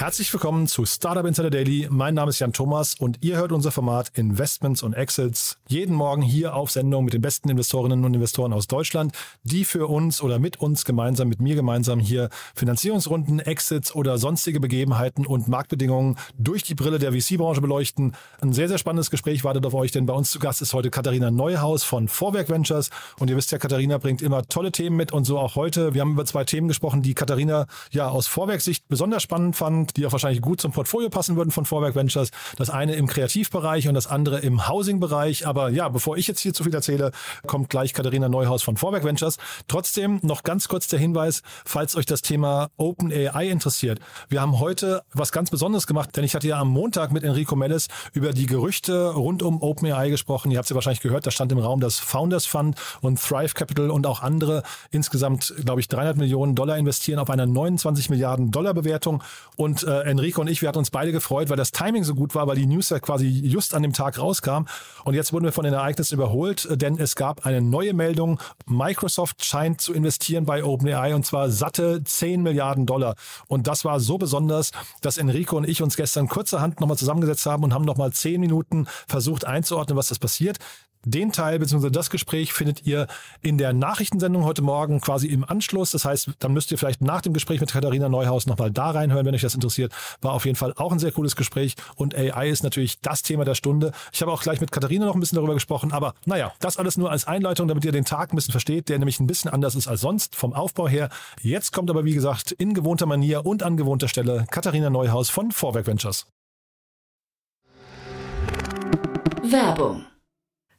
Herzlich willkommen zu Startup Insider Daily. Mein Name ist Jan Thomas und ihr hört unser Format Investments und Exits jeden Morgen hier auf Sendung mit den besten Investorinnen und Investoren aus Deutschland, die für uns oder mit uns gemeinsam, mit mir gemeinsam hier Finanzierungsrunden, Exits oder sonstige Begebenheiten und Marktbedingungen durch die Brille der VC-Branche beleuchten. Ein sehr, sehr spannendes Gespräch wartet auf euch, denn bei uns zu Gast ist heute Katharina Neuhaus von Vorwerk Ventures und ihr wisst ja, Katharina bringt immer tolle Themen mit und so auch heute. Wir haben über zwei Themen gesprochen, die Katharina ja aus Vorwerksicht besonders spannend fand die auch wahrscheinlich gut zum Portfolio passen würden von Vorwerk Ventures. Das eine im Kreativbereich und das andere im Housing-Bereich. Aber ja, bevor ich jetzt hier zu viel erzähle, kommt gleich Katharina Neuhaus von Vorwerk Ventures. Trotzdem noch ganz kurz der Hinweis, falls euch das Thema OpenAI interessiert. Wir haben heute was ganz Besonderes gemacht, denn ich hatte ja am Montag mit Enrico Mellis über die Gerüchte rund um OpenAI gesprochen. Ihr habt es ja wahrscheinlich gehört, da stand im Raum das Founders Fund und Thrive Capital und auch andere insgesamt, glaube ich, 300 Millionen Dollar investieren auf einer 29 Milliarden Dollar Bewertung. Und äh, Enrico und ich, wir hatten uns beide gefreut, weil das Timing so gut war, weil die News ja quasi just an dem Tag rauskam. Und jetzt wurden wir von den Ereignissen überholt, äh, denn es gab eine neue Meldung. Microsoft scheint zu investieren bei OpenAI und zwar satte 10 Milliarden Dollar. Und das war so besonders, dass Enrico und ich uns gestern kurzerhand nochmal zusammengesetzt haben und haben nochmal 10 Minuten versucht einzuordnen, was das passiert. Den Teil bzw. das Gespräch findet ihr in der Nachrichtensendung heute Morgen quasi im Anschluss. Das heißt, dann müsst ihr vielleicht nach dem Gespräch mit Katharina Neuhaus nochmal da reinhören, wenn euch das interessiert. War auf jeden Fall auch ein sehr cooles Gespräch und AI ist natürlich das Thema der Stunde. Ich habe auch gleich mit Katharina noch ein bisschen darüber gesprochen, aber naja, das alles nur als Einleitung, damit ihr den Tag ein bisschen versteht, der nämlich ein bisschen anders ist als sonst vom Aufbau her. Jetzt kommt aber wie gesagt in gewohnter Manier und an gewohnter Stelle Katharina Neuhaus von Vorwerk Ventures. Werbung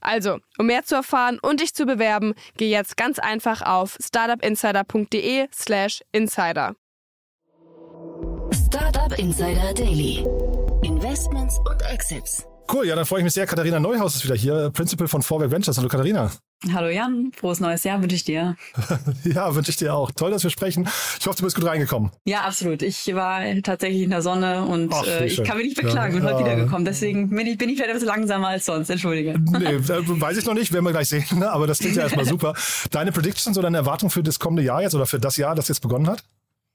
Also, um mehr zu erfahren und dich zu bewerben, geh jetzt ganz einfach auf startupinsider.de/slash insider. Startup Insider Daily. Investments und Exits. Cool, ja, dann freue ich mich sehr. Katharina Neuhaus ist wieder hier, Principal von Vorwerk Ventures. Hallo Katharina. Hallo Jan, frohes neues Jahr wünsche ich dir. ja, wünsche ich dir auch. Toll, dass wir sprechen. Ich hoffe, du bist gut reingekommen. Ja, absolut. Ich war tatsächlich in der Sonne und Ach, äh, ich kann mich nicht beklagen, ja, bin heute wiedergekommen. Deswegen bin ich, bin ich vielleicht etwas langsamer als sonst. Entschuldige. Nee, weiß ich noch nicht, werden wir gleich sehen. Ne? Aber das klingt ja erstmal super. Deine Predictions oder deine Erwartung für das kommende Jahr jetzt oder für das Jahr, das jetzt begonnen hat?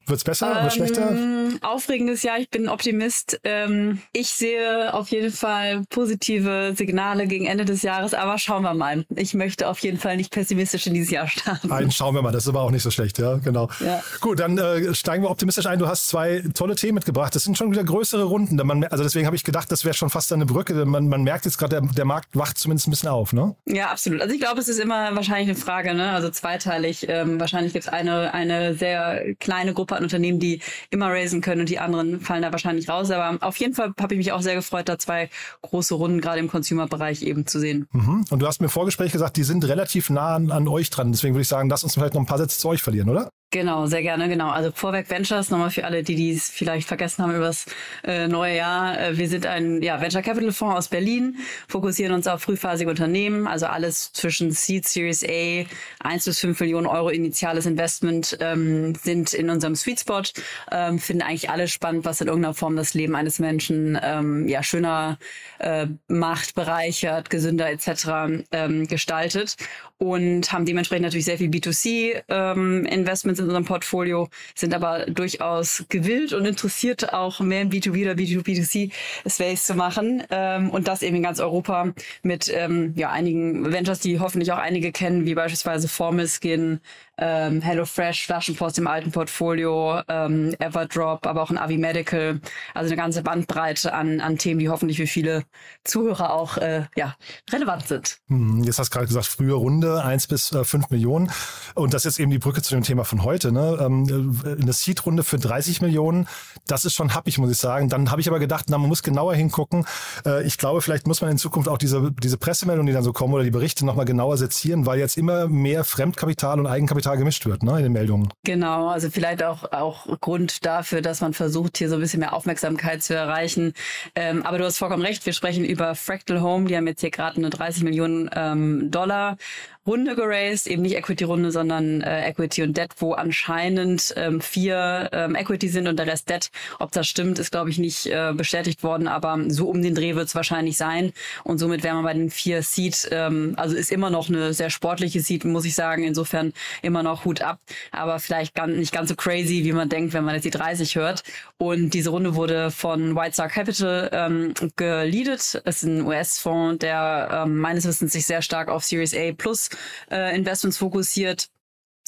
Wird es besser, ähm, wird schlechter? Aufregendes Jahr, ich bin Optimist. Ähm, ich sehe auf jeden Fall positive Signale gegen Ende des Jahres, aber schauen wir mal. Ich möchte auf jeden Fall nicht pessimistisch in dieses Jahr starten. Nein, schauen wir mal, das ist aber auch nicht so schlecht, ja, genau. Ja. Gut, dann äh, steigen wir optimistisch ein. Du hast zwei tolle Themen mitgebracht. Das sind schon wieder größere Runden. Man, also deswegen habe ich gedacht, das wäre schon fast eine Brücke. Man, man merkt jetzt gerade, der, der Markt wacht zumindest ein bisschen auf, ne? Ja, absolut. Also ich glaube, es ist immer wahrscheinlich eine Frage, ne? Also zweiteilig. Ähm, wahrscheinlich gibt es eine, eine sehr kleine Gruppe an Unternehmen, die immer raisen können und die anderen fallen da wahrscheinlich raus. Aber auf jeden Fall habe ich mich auch sehr gefreut, da zwei große Runden gerade im Consumer-Bereich eben zu sehen. Mhm. Und du hast mir im Vorgespräch gesagt, die sind relativ nah an, an euch dran. Deswegen würde ich sagen, lass uns vielleicht noch ein paar Sätze zu euch verlieren, oder? Genau, sehr gerne, genau. Also Vorwerk Ventures, nochmal für alle, die dies vielleicht vergessen haben über das äh, neue Jahr. Äh, wir sind ein ja, Venture Capital Fonds aus Berlin, fokussieren uns auf frühphasige Unternehmen, also alles zwischen Seed, Series A, 1 bis 5 Millionen Euro initiales Investment ähm, sind in unserem Sweet Spot, ähm, finden eigentlich alles spannend, was in irgendeiner Form das Leben eines Menschen ähm, ja schöner äh, macht, bereichert, gesünder etc. Ähm, gestaltet und haben dementsprechend natürlich sehr viel B2C-Investments ähm, in unserem Portfolio, sind aber durchaus gewillt und interessiert, auch mehr in B2B oder B2B2C-Space zu machen. Ähm, und das eben in ganz Europa mit ähm, ja, einigen Ventures, die hoffentlich auch einige kennen, wie beispielsweise Formiskin, ähm, HelloFresh, Flaschenpost im alten Portfolio, ähm, Everdrop, aber auch ein Avi Medical. Also eine ganze Bandbreite an, an Themen, die hoffentlich für viele Zuhörer auch äh, ja, relevant sind. Hm, jetzt hast du gerade gesagt, frühe Runde, eins bis äh, fünf Millionen. Und das ist eben die Brücke zu dem Thema von heute. Ne? Ähm, äh, eine Seed-Runde für 30 Millionen, das ist schon happig, muss ich sagen. Dann habe ich aber gedacht, na, man muss genauer hingucken. Äh, ich glaube, vielleicht muss man in Zukunft auch diese, diese Pressemeldungen, die dann so kommen oder die Berichte nochmal genauer sezieren, weil jetzt immer mehr Fremdkapital und Eigenkapital gemischt wird ne, in den Meldungen. Genau, also vielleicht auch, auch Grund dafür, dass man versucht, hier so ein bisschen mehr Aufmerksamkeit zu erreichen. Ähm, aber du hast vollkommen recht, wir sprechen über Fractal Home, die haben jetzt hier gerade eine 30 Millionen ähm, Dollar Runde geraced, eben nicht Equity-Runde, sondern äh, Equity und Debt, wo anscheinend ähm, vier ähm, Equity sind und der Rest Debt. Ob das stimmt, ist, glaube ich, nicht äh, bestätigt worden, aber so um den Dreh wird es wahrscheinlich sein. Und somit wären wir bei den vier Seed, ähm, also ist immer noch eine sehr sportliche Seed, muss ich sagen. Insofern immer noch Hut ab, aber vielleicht ganz, nicht ganz so crazy, wie man denkt, wenn man jetzt die 30 hört. Und diese Runde wurde von White Star Capital ähm, geleadet. Das ist ein US-Fonds, der ähm, meines Wissens sich sehr stark auf Series A Plus äh, Investments fokussiert.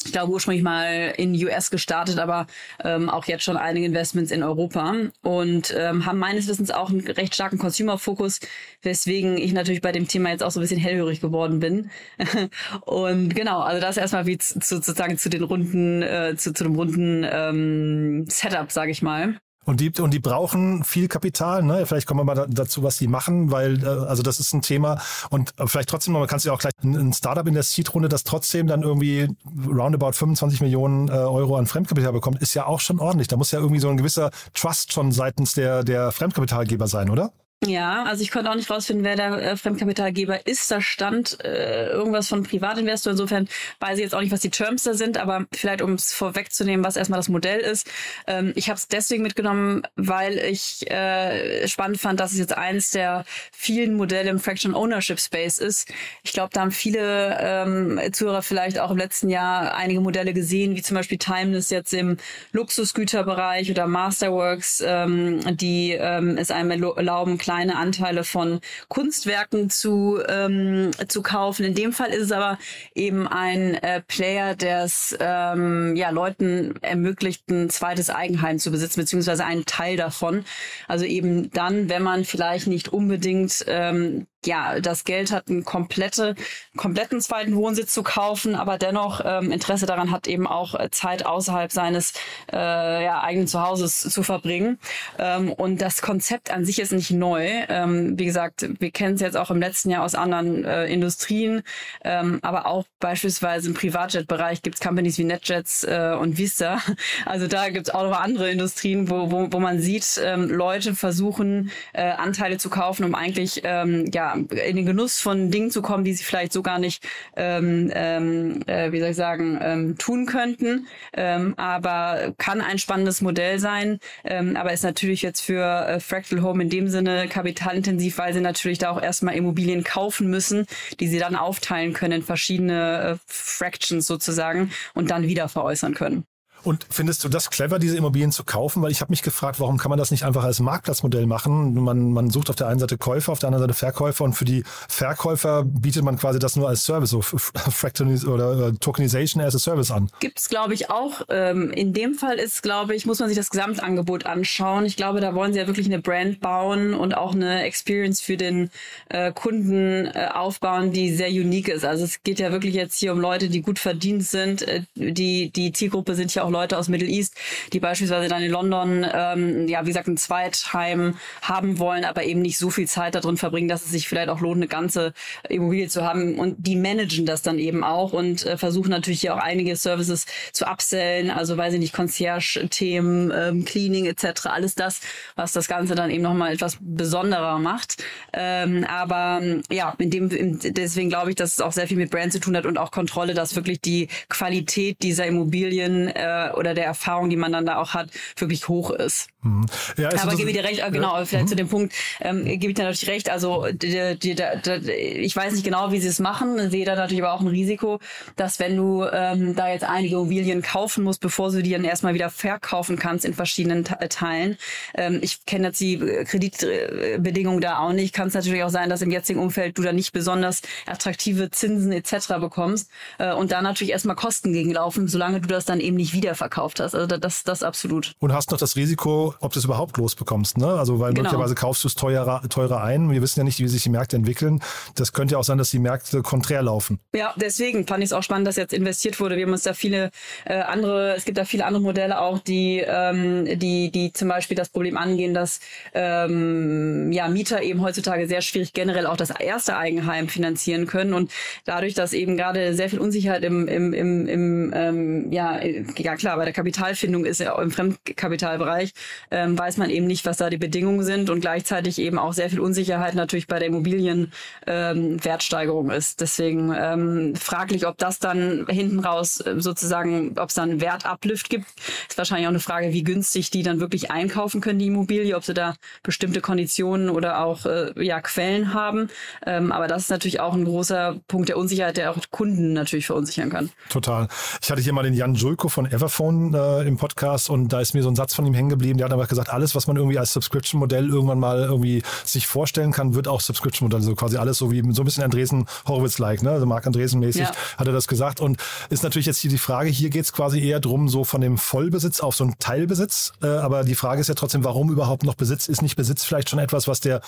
Ich glaube ursprünglich mal in US gestartet, aber ähm, auch jetzt schon einige Investments in Europa und ähm, haben meines Wissens auch einen recht starken Consumer-Fokus, weswegen ich natürlich bei dem Thema jetzt auch so ein bisschen hellhörig geworden bin. und genau, also das erstmal wie zu, sozusagen zu den runden, äh, zu, zu dem runden ähm, Setup, sage ich mal. Und die, und die brauchen viel Kapital, ne? Vielleicht kommen wir mal dazu, was die machen, weil, äh, also das ist ein Thema. Und vielleicht trotzdem noch, man kann ja auch gleich ein Startup in der Seed-Runde, das trotzdem dann irgendwie roundabout 25 Millionen äh, Euro an Fremdkapital bekommt, ist ja auch schon ordentlich. Da muss ja irgendwie so ein gewisser Trust schon seitens der, der Fremdkapitalgeber sein, oder? Ja, also ich konnte auch nicht rausfinden, wer der äh, Fremdkapitalgeber ist. Da stand äh, irgendwas von Privatinvestor. Insofern weiß ich jetzt auch nicht, was die Terms da sind, aber vielleicht, um es vorwegzunehmen, was erstmal das Modell ist. Ähm, ich habe es deswegen mitgenommen, weil ich äh, spannend fand, dass es jetzt eins der vielen Modelle im Fraction Ownership Space ist. Ich glaube, da haben viele ähm, Zuhörer vielleicht auch im letzten Jahr einige Modelle gesehen, wie zum Beispiel Timeless jetzt im Luxusgüterbereich oder Masterworks, ähm, die ähm, es einem erlauben, kleine Anteile von Kunstwerken zu, ähm, zu kaufen. In dem Fall ist es aber eben ein äh, Player, der es ähm, ja, Leuten ermöglicht, ein zweites Eigenheim zu besitzen, beziehungsweise einen Teil davon. Also eben dann, wenn man vielleicht nicht unbedingt ähm, ja, das Geld hat, einen komplette, kompletten zweiten Wohnsitz zu kaufen, aber dennoch ähm, Interesse daran hat, eben auch äh, Zeit außerhalb seines äh, ja, eigenen Zuhauses zu verbringen. Ähm, und das Konzept an sich ist nicht neu. Ähm, wie gesagt, wir kennen es jetzt auch im letzten Jahr aus anderen äh, Industrien, ähm, aber auch beispielsweise im Privatjet-Bereich gibt es Companies wie NetJets äh, und Vista. Also da gibt es auch noch andere Industrien, wo, wo, wo man sieht, ähm, Leute versuchen, äh, Anteile zu kaufen, um eigentlich ähm, ja in den Genuss von Dingen zu kommen, die sie vielleicht so gar nicht, ähm, ähm, äh, wie soll ich sagen, ähm, tun könnten. Ähm, aber kann ein spannendes Modell sein, ähm, aber ist natürlich jetzt für äh, Fractal Home in dem Sinne kapitalintensiv, weil sie natürlich da auch erstmal Immobilien kaufen müssen, die sie dann aufteilen können in verschiedene äh, Fractions sozusagen und dann wieder veräußern können. Und findest du das clever, diese Immobilien zu kaufen? Weil ich habe mich gefragt, warum kann man das nicht einfach als Marktplatzmodell machen? Man, man sucht auf der einen Seite Käufer, auf der anderen Seite Verkäufer und für die Verkäufer bietet man quasi das nur als Service, so Fractalis oder Tokenization as a Service an. Gibt es, glaube ich, auch. Ähm, in dem Fall ist, glaube ich, muss man sich das Gesamtangebot anschauen. Ich glaube, da wollen sie ja wirklich eine Brand bauen und auch eine Experience für den äh, Kunden äh, aufbauen, die sehr unique ist. Also es geht ja wirklich jetzt hier um Leute, die gut verdient sind. Äh, die, die Zielgruppe sind ja auch Leute aus Middle East, die beispielsweise dann in London, ähm, ja, wie gesagt, ein Zweitheim haben wollen, aber eben nicht so viel Zeit darin verbringen, dass es sich vielleicht auch lohnt, eine ganze Immobilie zu haben. Und die managen das dann eben auch und äh, versuchen natürlich hier auch einige Services zu upsellen, also weiß ich nicht, Concierge-Themen, ähm, Cleaning etc., alles das, was das Ganze dann eben nochmal etwas besonderer macht. Ähm, aber ja, in dem, in, deswegen glaube ich, dass es auch sehr viel mit Brand zu tun hat und auch Kontrolle, dass wirklich die Qualität dieser Immobilien äh, oder der Erfahrung, die man dann da auch hat, wirklich hoch ist. Mhm. Ja, aber gebe ich dir recht, äh, genau, vielleicht mhm. zu dem Punkt, ähm, gebe ich dir natürlich recht. Also die, die, die, ich weiß nicht genau, wie sie es machen, sehe da natürlich aber auch ein Risiko, dass wenn du ähm, da jetzt einige Immobilien kaufen musst, bevor du die dann erstmal wieder verkaufen kannst in verschiedenen Teilen. Ähm, ich kenne jetzt die Kreditbedingungen da auch nicht. Kann es natürlich auch sein, dass im jetzigen Umfeld du da nicht besonders attraktive Zinsen etc. bekommst äh, und da natürlich erstmal Kosten gegenlaufen, solange du das dann eben nicht wiederverkauft hast. Also das, das absolut. Und hast noch das Risiko, ob du es überhaupt losbekommst. Ne? Also weil genau. möglicherweise kaufst du es teurer, teurer ein. Wir wissen ja nicht, wie sich die Märkte entwickeln. Das könnte ja auch sein, dass die Märkte konträr laufen. Ja, deswegen fand ich es auch spannend, dass jetzt investiert wurde. Wir haben uns da viele äh, andere, es gibt da viele andere Modelle auch, die, ähm, die, die zum Beispiel das Problem angehen, dass ähm, ja, Mieter eben heutzutage sehr schwierig generell auch das erste Eigenheim finanzieren können. Und dadurch, dass eben gerade sehr viel Unsicherheit im, im, im, im ähm, ja, ja klar, bei der Kapitalfindung ist ja im Fremdkapitalbereich, ähm, weiß man eben nicht, was da die Bedingungen sind und gleichzeitig eben auch sehr viel Unsicherheit natürlich bei der Immobilienwertsteigerung ähm, ist. Deswegen ähm, fraglich, ob das dann hinten raus äh, sozusagen, ob es dann Wertuplift gibt, ist wahrscheinlich auch eine Frage, wie günstig die dann wirklich einkaufen können, die Immobilie, ob sie da bestimmte Konditionen oder auch äh, ja, Quellen haben. Ähm, aber das ist natürlich auch ein großer Punkt der Unsicherheit, der auch Kunden natürlich verunsichern kann. Total. Ich hatte hier mal den Jan Julko von Everphone äh, im Podcast und da ist mir so ein Satz von ihm hängen geblieben. Hat einfach gesagt, alles, was man irgendwie als Subscription-Modell irgendwann mal irgendwie sich vorstellen kann, wird auch Subscription-Modell. Also quasi alles so wie so ein bisschen Andresen Horowitz-like, ne? Also Mark Andresen-mäßig ja. hat er das gesagt. Und ist natürlich jetzt hier die Frage, hier geht es quasi eher drum, so von dem Vollbesitz auf so einen Teilbesitz. Äh, aber die Frage ist ja trotzdem, warum überhaupt noch Besitz? Ist nicht Besitz vielleicht schon etwas, was der,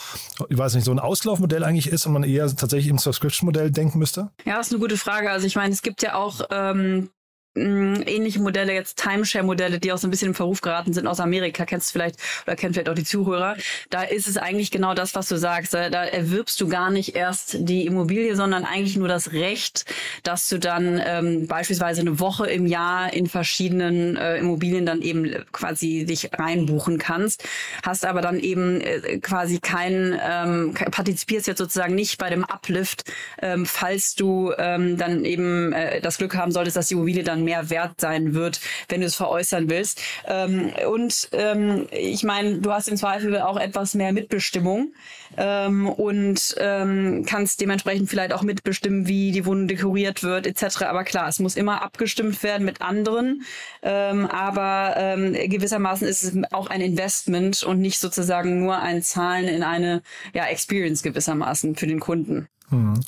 ich weiß nicht, so ein Auslaufmodell eigentlich ist und man eher tatsächlich im Subscription-Modell denken müsste? Ja, das ist eine gute Frage. Also ich meine, es gibt ja auch ähm, ähnliche Modelle, jetzt Timeshare-Modelle, die auch so ein bisschen im Verruf geraten sind aus Amerika, kennst du vielleicht oder kennt vielleicht auch die Zuhörer. Da ist es eigentlich genau das, was du sagst. Da, da erwirbst du gar nicht erst die Immobilie, sondern eigentlich nur das Recht, dass du dann ähm, beispielsweise eine Woche im Jahr in verschiedenen äh, Immobilien dann eben quasi dich reinbuchen kannst. Hast aber dann eben äh, quasi kein, ähm, partizipierst jetzt sozusagen nicht bei dem Uplift, ähm, falls du ähm, dann eben äh, das Glück haben solltest, dass die Immobilie dann mehr wert sein wird, wenn du es veräußern willst. Ähm, und ähm, ich meine, du hast im Zweifel auch etwas mehr Mitbestimmung ähm, und ähm, kannst dementsprechend vielleicht auch mitbestimmen, wie die Wohnung dekoriert wird etc. Aber klar, es muss immer abgestimmt werden mit anderen. Ähm, aber ähm, gewissermaßen ist es auch ein Investment und nicht sozusagen nur ein Zahlen in eine ja, Experience gewissermaßen für den Kunden. Hm.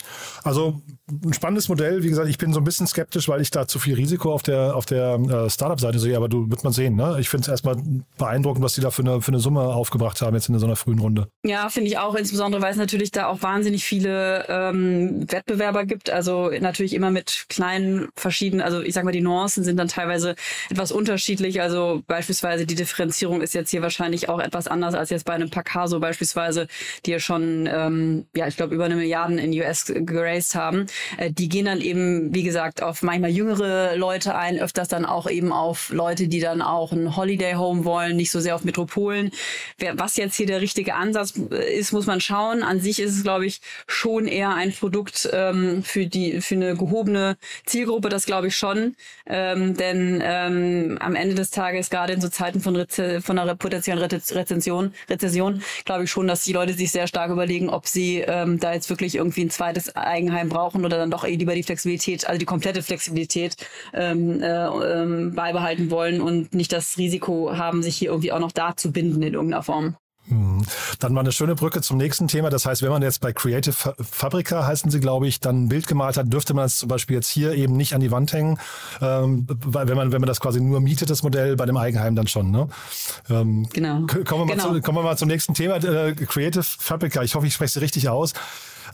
Also ein spannendes Modell. Wie gesagt, ich bin so ein bisschen skeptisch, weil ich da zu viel Risiko auf der auf der äh, Startup-Seite sehe. Aber du wird man sehen. Ne? Ich finde es erstmal beeindruckend, was die da für eine für eine Summe aufgebracht haben jetzt in so einer frühen Runde. Ja, finde ich auch. Insbesondere, weil es natürlich da auch wahnsinnig viele ähm, Wettbewerber gibt. Also natürlich immer mit kleinen verschiedenen. Also ich sag mal, die Nuancen sind dann teilweise etwas unterschiedlich. Also beispielsweise die Differenzierung ist jetzt hier wahrscheinlich auch etwas anders als jetzt bei einem Pacaso beispielsweise, die ja schon ähm, ja ich glaube über eine Milliarden in US geraced haben. Äh, die gehen dann eben, wie gesagt, auf manchmal jüngere Leute ein, öfters dann auch eben auf Leute, die dann auch ein Holiday Home wollen, nicht so sehr auf Metropolen. Was jetzt hier der richtige Ansatz ist, muss man schauen. An sich ist es, glaube ich, schon eher ein Produkt ähm, für die für eine gehobene Zielgruppe, das glaube ich schon. Ähm, denn ähm, am Ende des Tages, gerade in so Zeiten von, Reze von einer potenziellen Rezession, Rezession, glaube ich schon, dass die Leute sich sehr stark überlegen, ob sie ähm, da jetzt wirklich irgendwie ein zweites Eigenheim brauchen oder dann doch eh lieber die Flexibilität, also die komplette Flexibilität ähm, äh, ähm, beibehalten wollen und nicht das Risiko haben, sich hier irgendwie auch noch da zu binden in irgendeiner Form. Hm. Dann mal eine schöne Brücke zum nächsten Thema. Das heißt, wenn man jetzt bei Creative Fabrica, heißen sie, glaube ich, dann ein Bild gemalt hat, dürfte man es zum Beispiel jetzt hier eben nicht an die Wand hängen, ähm, wenn man, wenn man das quasi nur mietet, das Modell, bei dem Eigenheim dann schon. Ne? Ähm, genau. Kommen wir, genau. Zu, kommen wir mal zum nächsten Thema. Äh, Creative Fabrica. Ich hoffe, ich spreche sie richtig aus.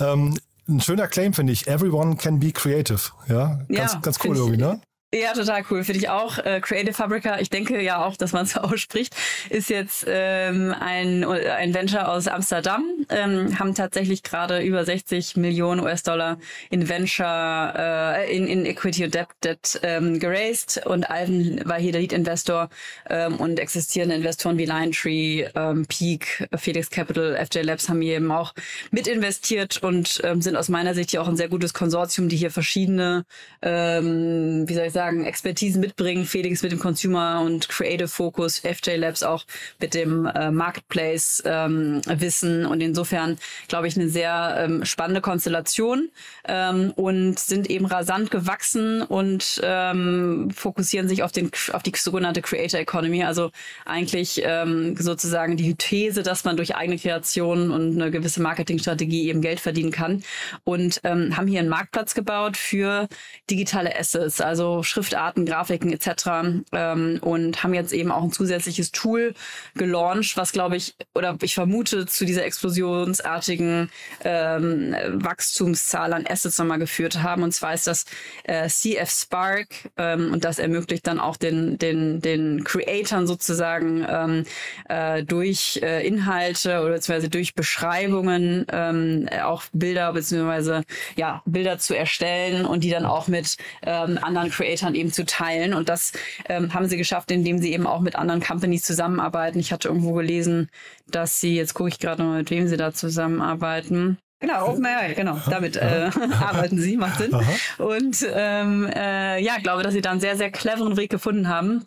Ähm, ein schöner Claim, finde ich. Everyone can be creative. Ja, ganz, ja, ganz cool irgendwie, ne? Ja, total cool. Finde ich auch. Äh, Creative Fabrica, ich denke ja auch, dass man es so ausspricht, ist jetzt ähm, ein, ein Venture aus Amsterdam. Ähm, haben tatsächlich gerade über 60 Millionen US-Dollar in Venture, äh, in, in Equity und Debt, Debt ähm, geraced. Und Alven war hier der Lead-Investor ähm, und existierende Investoren wie Linetree, ähm, Peak, Felix Capital, FJ Labs haben hier eben auch mit investiert und ähm, sind aus meiner Sicht hier auch ein sehr gutes Konsortium, die hier verschiedene, ähm, wie soll ich sagen, sozusagen Expertisen mitbringen. Felix mit dem Consumer und Creative Focus, FJ Labs auch mit dem äh, Marketplace ähm, Wissen. Und insofern glaube ich eine sehr ähm, spannende Konstellation ähm, und sind eben rasant gewachsen und ähm, fokussieren sich auf den auf die sogenannte Creator Economy, also eigentlich ähm, sozusagen die These, dass man durch eigene Kreation und eine gewisse Marketingstrategie eben Geld verdienen kann. Und ähm, haben hier einen Marktplatz gebaut für digitale Assets, also Schriftarten, Grafiken etc. Ähm, und haben jetzt eben auch ein zusätzliches Tool gelauncht, was glaube ich oder ich vermute zu dieser explosionsartigen ähm, Wachstumszahl an Assets nochmal geführt haben. Und zwar ist das äh, CF Spark ähm, und das ermöglicht dann auch den den den Creatoren sozusagen ähm, äh, durch äh, Inhalte oder beziehungsweise durch Beschreibungen ähm, auch Bilder beziehungsweise ja Bilder zu erstellen und die dann auch mit ähm, anderen Creatoren eben zu teilen. Und das ähm, haben sie geschafft, indem sie eben auch mit anderen Companies zusammenarbeiten. Ich hatte irgendwo gelesen, dass sie, jetzt gucke ich gerade noch, mit wem sie da zusammenarbeiten. Genau, OpenAI, genau. Damit äh, arbeiten sie, macht Sinn. Und ähm, äh, ja, glaube, dass sie da einen sehr, sehr cleveren Weg gefunden haben,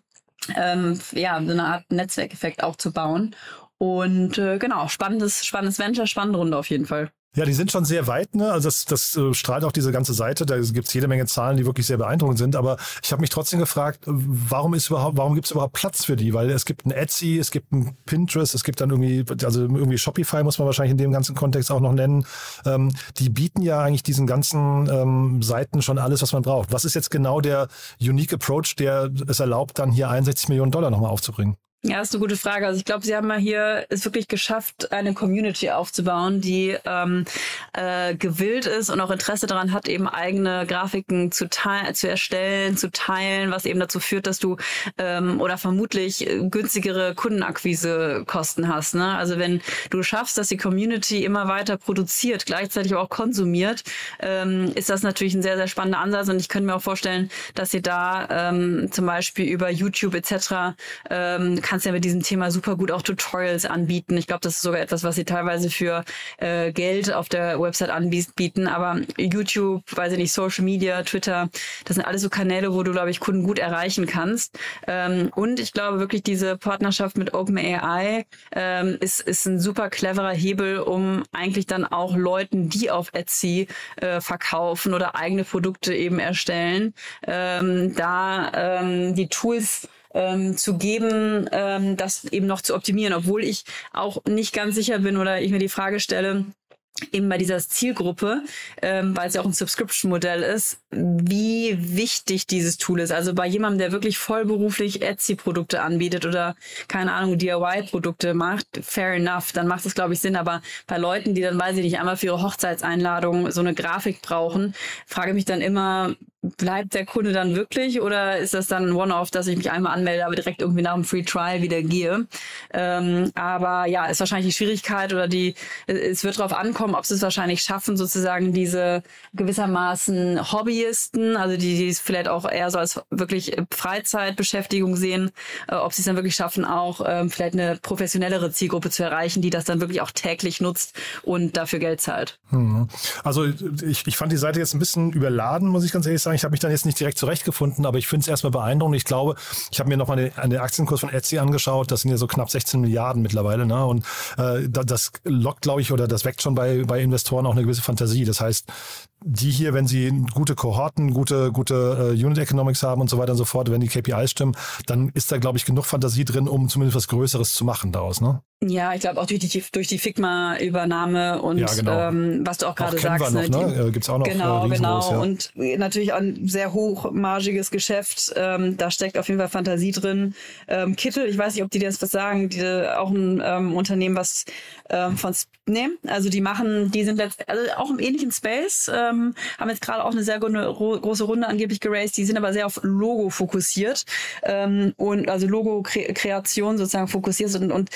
ähm, ja, so eine Art Netzwerkeffekt auch zu bauen. Und äh, genau, spannendes, spannendes Venture, spannende Runde auf jeden Fall. Ja, die sind schon sehr weit, ne? Also das, das äh, strahlt auch diese ganze Seite. Da gibt's jede Menge Zahlen, die wirklich sehr beeindruckend sind. Aber ich habe mich trotzdem gefragt, warum ist überhaupt, warum gibt's überhaupt Platz für die? Weil es gibt ein Etsy, es gibt ein Pinterest, es gibt dann irgendwie, also irgendwie Shopify muss man wahrscheinlich in dem ganzen Kontext auch noch nennen. Ähm, die bieten ja eigentlich diesen ganzen ähm, Seiten schon alles, was man braucht. Was ist jetzt genau der unique Approach, der es erlaubt, dann hier 61 Millionen Dollar nochmal aufzubringen? Ja, ist eine gute Frage. Also ich glaube, Sie haben mal hier es wirklich geschafft, eine Community aufzubauen, die ähm, äh, gewillt ist und auch Interesse daran hat, eben eigene Grafiken zu, zu erstellen, zu teilen, was eben dazu führt, dass du ähm, oder vermutlich günstigere Kundenakquisekosten hast. Ne? Also wenn du schaffst, dass die Community immer weiter produziert, gleichzeitig auch konsumiert, ähm, ist das natürlich ein sehr, sehr spannender Ansatz. Und ich könnte mir auch vorstellen, dass Sie da ähm, zum Beispiel über YouTube etc. Ähm, kannst ja mit diesem Thema super gut auch Tutorials anbieten. Ich glaube, das ist sogar etwas, was sie teilweise für äh, Geld auf der Website anbieten. Aber YouTube, weiß ich nicht, Social Media, Twitter, das sind alles so Kanäle, wo du, glaube ich, Kunden gut erreichen kannst. Ähm, und ich glaube wirklich, diese Partnerschaft mit OpenAI ähm, ist, ist ein super cleverer Hebel, um eigentlich dann auch Leuten, die auf Etsy äh, verkaufen oder eigene Produkte eben erstellen, ähm, da ähm, die Tools ähm, zu geben, ähm, das eben noch zu optimieren, obwohl ich auch nicht ganz sicher bin oder ich mir die Frage stelle, eben bei dieser Zielgruppe, ähm, weil es ja auch ein Subscription-Modell ist, wie wichtig dieses Tool ist. Also bei jemandem, der wirklich vollberuflich Etsy-Produkte anbietet oder keine Ahnung, DIY-Produkte macht, fair enough, dann macht es, glaube ich, Sinn. Aber bei Leuten, die dann, weiß ich nicht, einmal für ihre Hochzeitseinladung so eine Grafik brauchen, frage mich dann immer, bleibt der Kunde dann wirklich oder ist das dann ein One-Off, dass ich mich einmal anmelde, aber direkt irgendwie nach dem Free Trial wieder gehe? Ähm, aber ja, ist wahrscheinlich die Schwierigkeit oder die, es wird darauf ankommen, ob sie es wahrscheinlich schaffen, sozusagen diese gewissermaßen Hobbyisten, also die, die es vielleicht auch eher so als wirklich Freizeitbeschäftigung sehen, äh, ob sie es dann wirklich schaffen, auch ähm, vielleicht eine professionellere Zielgruppe zu erreichen, die das dann wirklich auch täglich nutzt und dafür Geld zahlt. Hm. Also ich, ich fand die Seite jetzt ein bisschen überladen, muss ich ganz ehrlich sagen sagen, ich habe mich dann jetzt nicht direkt zurechtgefunden, aber ich finde es erstmal beeindruckend. Ich glaube, ich habe mir nochmal den, den Aktienkurs von Etsy angeschaut. Das sind ja so knapp 16 Milliarden mittlerweile. Ne? Und äh, das lockt, glaube ich, oder das weckt schon bei, bei Investoren auch eine gewisse Fantasie. Das heißt, die hier, wenn sie gute Kohorten, gute, gute äh, Unit Economics haben und so weiter und so fort, wenn die KPIs stimmen, dann ist da, glaube ich, genug Fantasie drin, um zumindest was Größeres zu machen daraus. Ne? Ja, ich glaube auch durch die, durch die Figma-Übernahme und ja, genau. ähm, was du auch gerade sagst. Noch, ne? ne? Äh, Gibt's auch noch genau, äh, genau. Ja. Und natürlich auch ein sehr hochmargiges Geschäft. Ähm, da steckt auf jeden Fall Fantasie drin. Ähm, Kittel, ich weiß nicht, ob die dir das was sagen, die, auch ein ähm, Unternehmen, was ähm, von nee, also die machen, die sind letzt, also auch im ähnlichen Space, ähm, haben jetzt gerade auch eine sehr große Runde angeblich geraced, die sind aber sehr auf Logo fokussiert ähm, und also Logo-Kreation sozusagen fokussiert und, und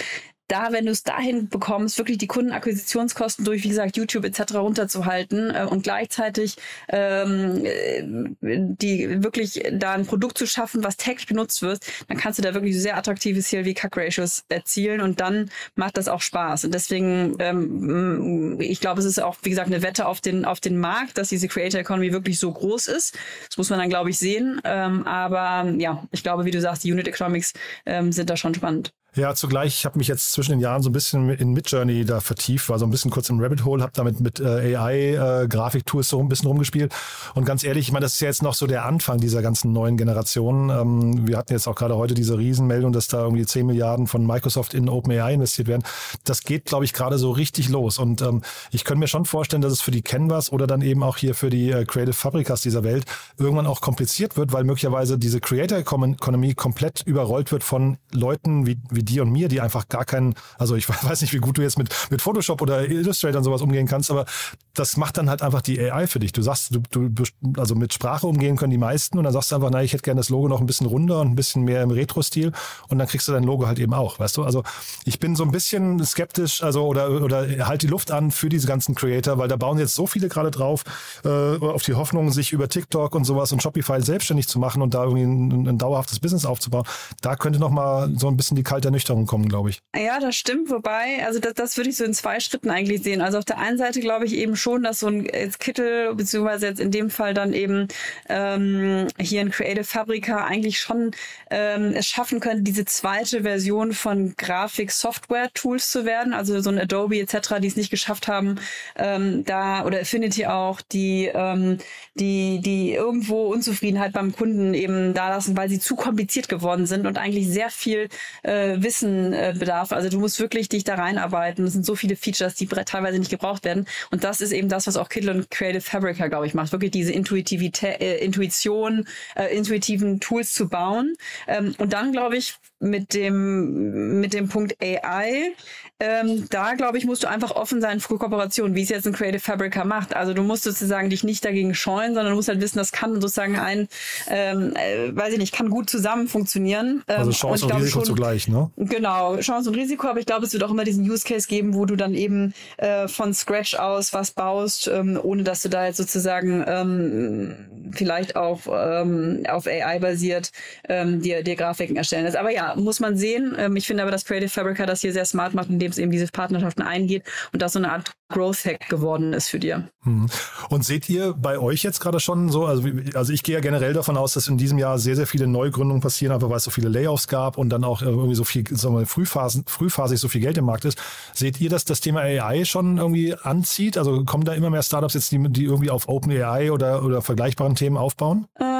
da, wenn du es dahin bekommst, wirklich die Kundenakquisitionskosten durch, wie gesagt, YouTube etc. runterzuhalten äh, und gleichzeitig ähm, äh, die wirklich da ein Produkt zu schaffen, was täglich benutzt wird, dann kannst du da wirklich sehr attraktive CLV-CAC-Ratios erzielen und dann macht das auch Spaß. Und deswegen, ähm, ich glaube, es ist auch, wie gesagt, eine Wette auf den, auf den Markt, dass diese Creator Economy wirklich so groß ist. Das muss man dann, glaube ich, sehen. Ähm, aber ja, ich glaube, wie du sagst, die Unit Economics ähm, sind da schon spannend. Ja, zugleich, ich habe mich jetzt zwischen den Jahren so ein bisschen in Midjourney da vertieft, war so ein bisschen kurz im Rabbit Hole, habe damit mit äh, AI-Grafiktools äh, so ein bisschen rumgespielt. Und ganz ehrlich, ich meine, das ist ja jetzt noch so der Anfang dieser ganzen neuen Generation. Ähm, wir hatten jetzt auch gerade heute diese Riesenmeldung, dass da irgendwie 10 Milliarden von Microsoft in OpenAI investiert werden. Das geht, glaube ich, gerade so richtig los. Und ähm, ich könnte mir schon vorstellen, dass es für die Canvas oder dann eben auch hier für die äh, Creative Fabricas dieser Welt irgendwann auch kompliziert wird, weil möglicherweise diese Creator Economy komplett überrollt wird von Leuten wie, wie wie dir und mir, die einfach gar keinen, also ich weiß nicht, wie gut du jetzt mit, mit Photoshop oder Illustrator und sowas umgehen kannst, aber das macht dann halt einfach die AI für dich. Du sagst, du, du also mit Sprache umgehen können die meisten und dann sagst du einfach, na, ich hätte gerne das Logo noch ein bisschen runder und ein bisschen mehr im Retro-Stil und dann kriegst du dein Logo halt eben auch, weißt du? Also ich bin so ein bisschen skeptisch, also oder, oder halt die Luft an für diese ganzen Creator, weil da bauen jetzt so viele gerade drauf, äh, auf die Hoffnung, sich über TikTok und sowas und Shopify selbstständig zu machen und da irgendwie ein, ein dauerhaftes Business aufzubauen. Da könnte noch mal so ein bisschen die kalte Ernüchterung kommen, glaube ich. Ja, das stimmt. Wobei, also das, das würde ich so in zwei Schritten eigentlich sehen. Also auf der einen Seite glaube ich eben schon, dass so ein jetzt Kittel, beziehungsweise jetzt in dem Fall dann eben ähm, hier ein Creative Fabrica eigentlich schon ähm, es schaffen könnte, diese zweite Version von Grafik-Software-Tools zu werden. Also so ein Adobe etc., die es nicht geschafft haben, ähm, da oder Affinity auch, die, ähm, die, die irgendwo Unzufriedenheit beim Kunden eben da lassen, weil sie zu kompliziert geworden sind und eigentlich sehr viel äh, Wissen äh, bedarf. Also du musst wirklich dich da reinarbeiten. Es sind so viele Features, die teilweise nicht gebraucht werden. Und das ist eben das, was auch Kittle und Creative Fabrica, glaube ich, macht. Wirklich diese Intuitivität, äh, Intuition, äh, intuitiven Tools zu bauen. Ähm, und dann, glaube ich, mit dem, mit dem Punkt AI, ähm, da glaube ich, musst du einfach offen sein für Kooperation, wie es jetzt ein Creative Fabrica macht. Also du musst sozusagen dich nicht dagegen scheuen, sondern du musst halt wissen, das kann sozusagen ein, ähm, äh, weiß ich nicht, kann gut zusammen funktionieren. Ähm, also Chance und, und Risiko schon, zugleich, ne? Genau, Chance und Risiko, aber ich glaube, es wird auch immer diesen Use Case geben, wo du dann eben äh, von Scratch aus was baust, ähm, ohne dass du da jetzt sozusagen ähm, vielleicht auch ähm, auf AI basiert ähm, dir, dir Grafiken erstellen lässt. Aber ja, muss man sehen. Ähm, ich finde aber, dass Creative Fabrica das hier sehr smart macht, indem es eben diese Partnerschaften eingeht und das so eine Art Growth Hack geworden ist für dir. Hm. Und seht ihr bei euch jetzt gerade schon so, also, also ich gehe ja generell davon aus, dass in diesem Jahr sehr, sehr viele Neugründungen passieren, einfach weil es so viele Layoffs gab und dann auch irgendwie so viel, sagen wir, Frühphasen, frühphasig so viel Geld im Markt ist. Seht ihr, dass das Thema AI schon irgendwie anzieht? Also kommen da immer mehr Startups jetzt, die, die irgendwie auf OpenAI oder, oder vergleichbaren Themen aufbauen? Ähm,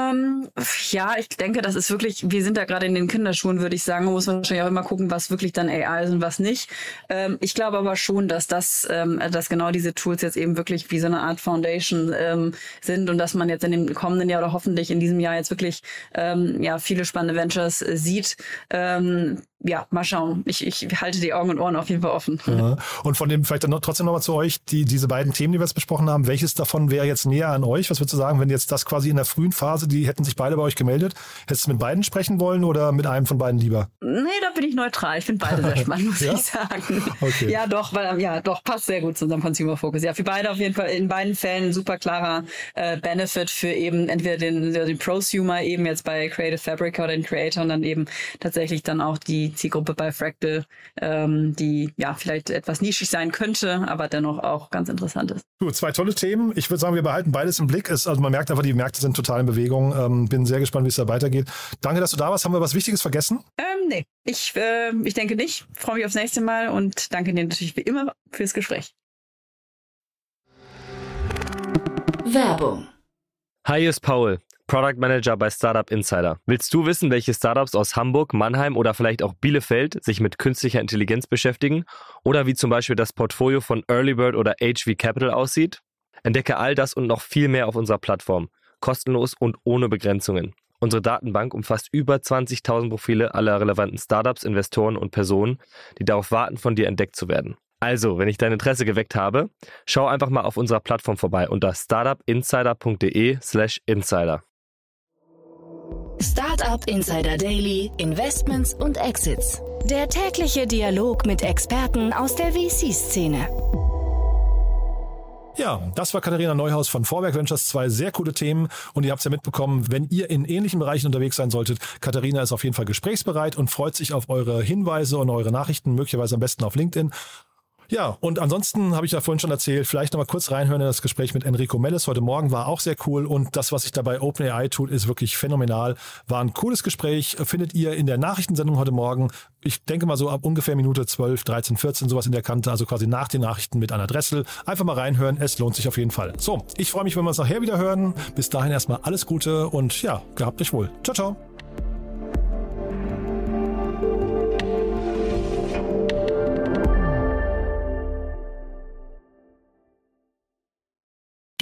ja, ich denke, das ist wirklich, wir sind da gerade in den Kinderschuhen, würde ich sagen. Man muss wahrscheinlich auch immer gucken, was wirklich dann AI ist und was nicht. Ähm, ich glaube aber schon, dass das, ähm, dass genau diese Tools jetzt eben wirklich wie so eine Art Foundation ähm, sind und dass man jetzt in dem kommenden Jahr oder hoffentlich in diesem Jahr jetzt wirklich ähm, ja viele spannende Ventures äh, sieht. Ähm, ja, mal schauen. Ich, ich halte die Augen und Ohren auf jeden Fall offen. Ja. Und von dem vielleicht dann noch, trotzdem nochmal zu euch, die, diese beiden Themen, die wir jetzt besprochen haben, welches davon wäre jetzt näher an euch? Was würdest du sagen, wenn jetzt das quasi in der frühen Phase, die hätten sich beide bei euch gemeldet, hättest du mit beiden sprechen wollen oder mit einem von beiden lieber? Nee, da bin ich neutral. Ich finde beide sehr spannend, muss ja? ich sagen. Okay. Ja, doch, weil ja, doch, passt sehr gut zu unserem Consumer Focus. Ja, für beide auf jeden Fall in beiden Fällen super klarer äh, Benefit für eben entweder den, den Prosumer eben jetzt bei Creative Fabrica oder den Creator und dann eben tatsächlich dann auch die Zielgruppe bei Fractal, ähm, die ja vielleicht etwas nischig sein könnte, aber dennoch auch ganz interessant ist. Du, zwei tolle Themen. Ich würde sagen, wir behalten beides im Blick. Es, also man merkt einfach, die Märkte sind total in Bewegung. Ähm, bin sehr gespannt, wie es da weitergeht. Danke, dass du da warst. Haben wir was Wichtiges vergessen? Ähm, nee, ich, äh, ich denke nicht. Freue mich aufs nächste Mal und danke dir natürlich wie immer fürs Gespräch. Werbung. Hi, hier ist Paul. Product Manager bei Startup Insider. Willst du wissen, welche Startups aus Hamburg, Mannheim oder vielleicht auch Bielefeld sich mit künstlicher Intelligenz beschäftigen? Oder wie zum Beispiel das Portfolio von Earlybird oder HV Capital aussieht? Entdecke all das und noch viel mehr auf unserer Plattform. Kostenlos und ohne Begrenzungen. Unsere Datenbank umfasst über 20.000 Profile aller relevanten Startups, Investoren und Personen, die darauf warten, von dir entdeckt zu werden. Also, wenn ich dein Interesse geweckt habe, schau einfach mal auf unserer Plattform vorbei unter startupinsider.de/slash insider. Startup Insider Daily, Investments und Exits. Der tägliche Dialog mit Experten aus der VC-Szene. Ja, das war Katharina Neuhaus von Vorwerk Ventures. Zwei sehr coole Themen und ihr habt es ja mitbekommen, wenn ihr in ähnlichen Bereichen unterwegs sein solltet, Katharina ist auf jeden Fall gesprächsbereit und freut sich auf eure Hinweise und eure Nachrichten, möglicherweise am besten auf LinkedIn. Ja, und ansonsten habe ich ja vorhin schon erzählt, vielleicht nochmal kurz reinhören in das Gespräch mit Enrico Mellis heute Morgen war auch sehr cool und das, was sich dabei OpenAI tut, ist wirklich phänomenal. War ein cooles Gespräch, findet ihr in der Nachrichtensendung heute Morgen. Ich denke mal so ab ungefähr Minute 12, 13, 14, sowas in der Kante, also quasi nach den Nachrichten mit einer Dressel. Einfach mal reinhören, es lohnt sich auf jeden Fall. So, ich freue mich, wenn wir uns nachher wieder hören. Bis dahin erstmal alles Gute und ja, gehabt euch wohl. Ciao, ciao.